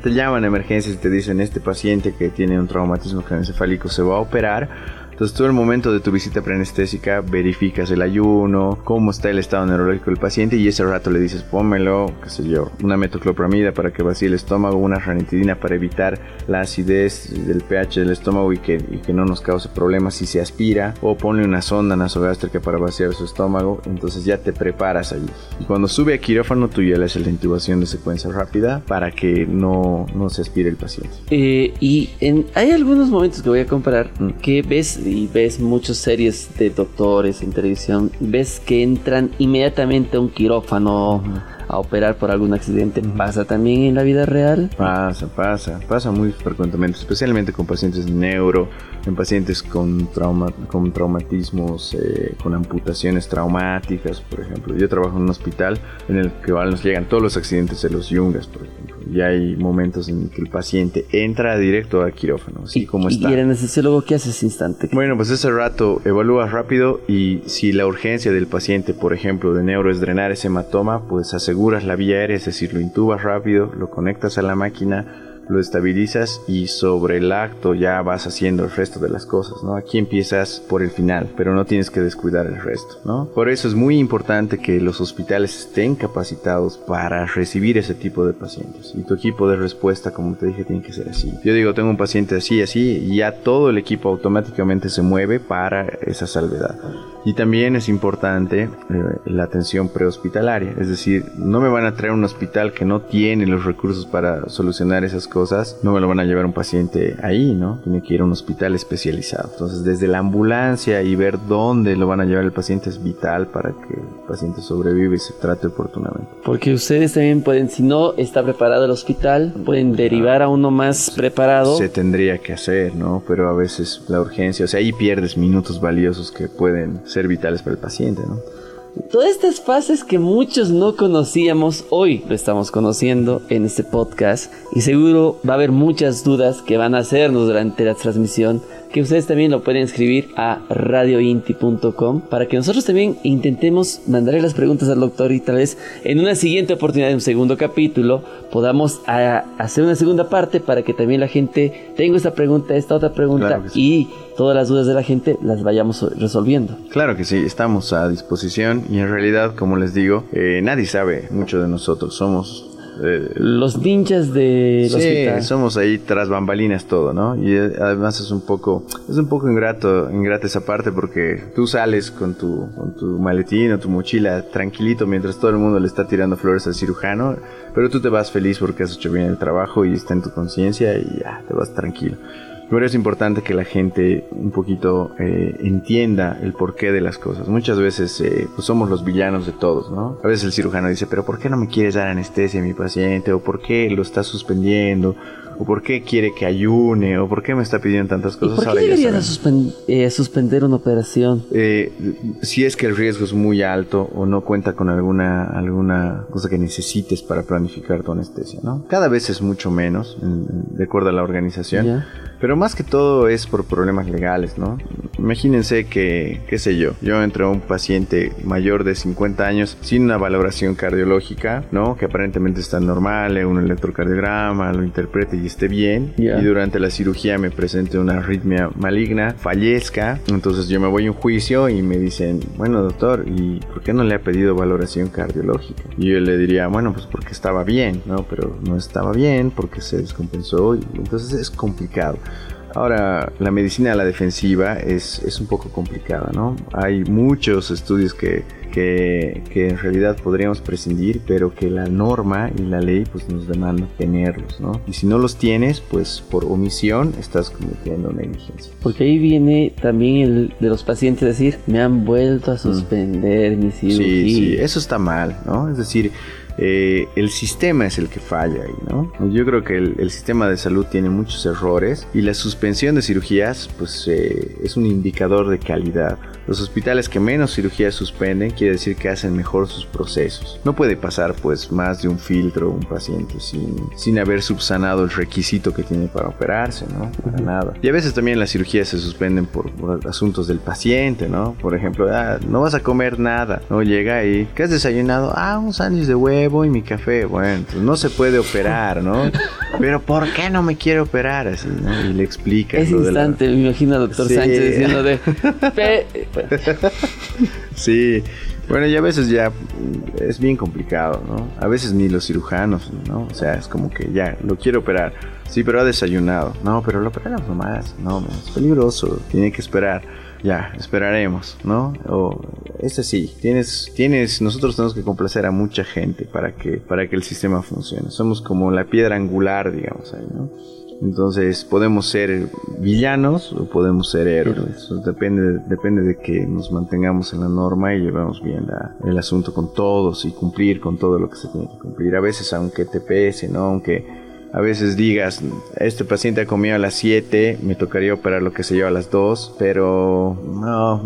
te llaman a emergencias y te dicen este paciente que tiene un traumatismo craneoencefálico se va a operar, entonces, todo el momento de tu visita preanestésica verificas el ayuno, cómo está el estado neurológico del paciente y ese rato le dices, pónmelo, qué sé yo, una metoclopramida para que vacíe el estómago, una ranitidina para evitar la acidez del pH del estómago y que, que no nos cause problemas si se aspira, o ponle una sonda nasogástrica para vaciar su estómago, entonces ya te preparas allí. Y cuando sube a quirófano, tú ya le haces la intubación de secuencia rápida para que no, no se aspire el paciente. Eh, y en, hay algunos momentos que voy a comparar mm. que ves y ves muchas series de doctores en televisión, ves que entran inmediatamente a un quirófano a operar por algún accidente. ¿Pasa también en la vida real? Pasa, pasa, pasa muy frecuentemente, especialmente con pacientes neuro, en pacientes con, trauma, con traumatismos, eh, con amputaciones traumáticas, por ejemplo. Yo trabajo en un hospital en el que nos llegan todos los accidentes de los yungas, por ejemplo. Y hay momentos en que el paciente entra directo al quirófano, así como está. ¿Y el anestesiólogo qué hace ese instante? Bueno, pues ese rato evalúa rápido y si la urgencia del paciente, por ejemplo, de neuro es drenar ese hematoma, pues aseguras la vía aérea, es decir, lo intubas rápido, lo conectas a la máquina lo estabilizas y sobre el acto ya vas haciendo el resto de las cosas, ¿no? Aquí empiezas por el final, pero no tienes que descuidar el resto, ¿no? Por eso es muy importante que los hospitales estén capacitados para recibir ese tipo de pacientes y tu equipo de respuesta, como te dije, tiene que ser así. Yo digo, tengo un paciente así, así, y ya todo el equipo automáticamente se mueve para esa salvedad. Y también es importante eh, la atención prehospitalaria, es decir, no me van a traer un hospital que no tiene los recursos para solucionar esas cosas, no me lo van a llevar un paciente ahí, ¿no? Tiene que ir a un hospital especializado. Entonces, desde la ambulancia y ver dónde lo van a llevar el paciente es vital para que el paciente sobreviva y se trate oportunamente. Porque ustedes también pueden, si no está preparado el hospital, pueden derivar a uno más preparado. Se tendría que hacer, ¿no? Pero a veces la urgencia, o sea, ahí pierdes minutos valiosos que pueden ser vitales para el paciente, ¿no? Todas estas fases que muchos no conocíamos, hoy lo estamos conociendo en este podcast y seguro va a haber muchas dudas que van a hacernos durante la transmisión que ustedes también lo pueden escribir a radiointi.com para que nosotros también intentemos mandarle las preguntas al doctor y tal vez en una siguiente oportunidad, en un segundo capítulo, podamos hacer una segunda parte para que también la gente tenga esta pregunta, esta otra pregunta y todas las dudas de la gente las vayamos resolviendo. Claro que sí, estamos a disposición y en realidad, como les digo, eh, nadie sabe mucho de nosotros, somos los ninjas de sí, somos ahí tras bambalinas todo, ¿no? Y eh, además es un poco, es un poco ingrato, ingrata esa parte porque tú sales con tu, con tu maletín o tu mochila tranquilito mientras todo el mundo le está tirando flores al cirujano, pero tú te vas feliz porque has hecho bien el trabajo y está en tu conciencia y ya, te vas tranquilo. Pero es importante que la gente un poquito eh, entienda el porqué de las cosas. Muchas veces eh, pues somos los villanos de todos, ¿no? A veces el cirujano dice, pero ¿por qué no me quieres dar anestesia a mi paciente? ¿O por qué lo estás suspendiendo? o por qué quiere que ayune, o por qué me está pidiendo tantas cosas. ¿Y ¿Por qué debería eh, suspender una operación? Eh, si es que el riesgo es muy alto o no cuenta con alguna, alguna cosa que necesites para planificar tu anestesia, ¿no? Cada vez es mucho menos, de acuerdo a la organización, pero más que todo es por problemas legales, ¿no? Imagínense que, qué sé yo, yo entre un paciente mayor de 50 años sin una valoración cardiológica, ¿no? Que aparentemente está normal, un electrocardiograma, lo interprete y esté bien y durante la cirugía me presente una arritmia maligna, fallezca, entonces yo me voy a un juicio y me dicen, bueno doctor, ¿y por qué no le ha pedido valoración cardiológica? Y yo le diría, bueno, pues porque estaba bien, ¿no? Pero no estaba bien porque se descompensó y entonces es complicado. Ahora, la medicina a la defensiva es, es un poco complicada, ¿no? Hay muchos estudios que que, en realidad podríamos prescindir, pero que la norma y la ley pues nos demanda tenerlos, ¿no? Y si no los tienes, pues por omisión estás cometiendo negligencia. Porque ahí viene también el de los pacientes decir, me han vuelto a suspender mi cirugía. Sí, sí, eso está mal, ¿no? Es decir, eh, el sistema es el que falla ¿no? Yo creo que el, sistema de salud tiene muchos errores y la suspensión de cirugías, pues, eh, es un indicador de calidad Los hospitales que menos cirugías suspenden quiere decir que hacen mejor sus procesos. No puede pasar pues más de un filtro un paciente sin, sin haber subsanado el requisito que tiene para operarse, ¿no? Para nada. Y a veces también las cirugías se suspenden por, asuntos del paciente, ¿no? Por ejemplo, ah, no vas a comer nada, ¿no? Llega ahí, ¿qué has desayunado? Ah, un sándwich de huevo y mi café. Bueno, pues no se puede operar, ¿no? Pero ¿por qué no me quiere operar así, ¿no? Y le explica. Ese instante, me imagino doctor Sánchez diciendo de... sí. Bueno, y a veces ya es bien complicado, ¿no? A veces ni los cirujanos, ¿no? O sea, es como que ya, lo quiero operar. Sí, pero ha desayunado. No, pero lo operamos nomás. No, es peligroso. Tiene que esperar. Ya, esperaremos, ¿no? O ese sí, tienes, tienes, nosotros tenemos que complacer a mucha gente para que, para que el sistema funcione. Somos como la piedra angular, digamos ahí, ¿no? Entonces podemos ser villanos o podemos ser héroes. depende, depende de que nos mantengamos en la norma y llevemos bien el asunto con todos y cumplir con todo lo que se tiene que cumplir. A veces aunque te pese, ¿no? Aunque a veces digas, este paciente ha comido a las 7, me tocaría operar lo que se lleva a las 2, pero no,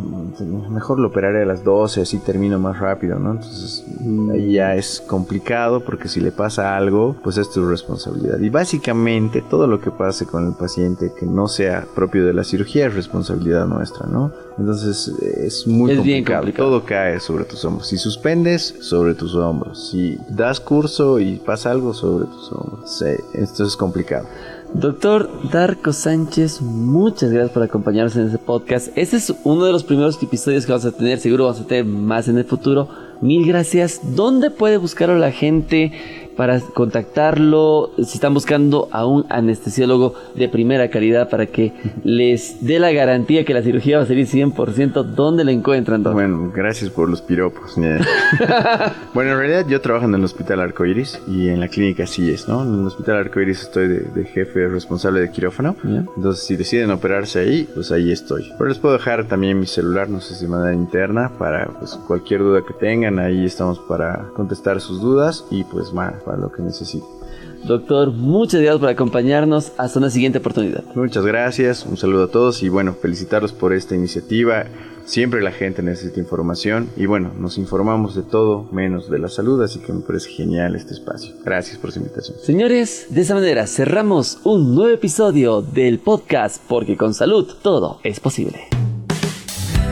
mejor lo operaré a las 12, así termino más rápido, ¿no? Entonces ahí ya es complicado porque si le pasa algo, pues es tu responsabilidad. Y básicamente todo lo que pase con el paciente que no sea propio de la cirugía es responsabilidad nuestra, ¿no? Entonces es muy complicado. Todo cae sobre tus hombros. Si suspendes, sobre tus hombros. Si das curso y pasa algo, sobre tus hombros. Sí, esto es complicado. Doctor Darko Sánchez, muchas gracias por acompañarnos en este podcast. Este es uno de los primeros episodios que vamos a tener, seguro vamos a tener más en el futuro. Mil gracias. ¿Dónde puede buscar a la gente? para contactarlo, si están buscando a un anestesiólogo de primera calidad para que les dé la garantía que la cirugía va a salir 100%, ¿dónde la encuentran? Bueno, gracias por los piropos. bueno, en realidad yo trabajo en el Hospital Arcoiris y en la clínica sí es, ¿no? En el Hospital Arcoiris estoy de, jefe responsable de quirófano. Entonces, si deciden operarse ahí, pues ahí estoy. Pero les puedo dejar también mi celular, no sé si de manera interna, para pues, cualquier duda que tengan, ahí estamos para contestar sus dudas y pues más lo que necesite. Doctor, muchas gracias por acompañarnos. Hasta una siguiente oportunidad. Muchas gracias, un saludo a todos y bueno, felicitarlos por esta iniciativa. Siempre la gente necesita información y bueno, nos informamos de todo menos de la salud, así que me parece genial este espacio. Gracias por su invitación. Señores, de esa manera cerramos un nuevo episodio del podcast porque con salud todo es posible.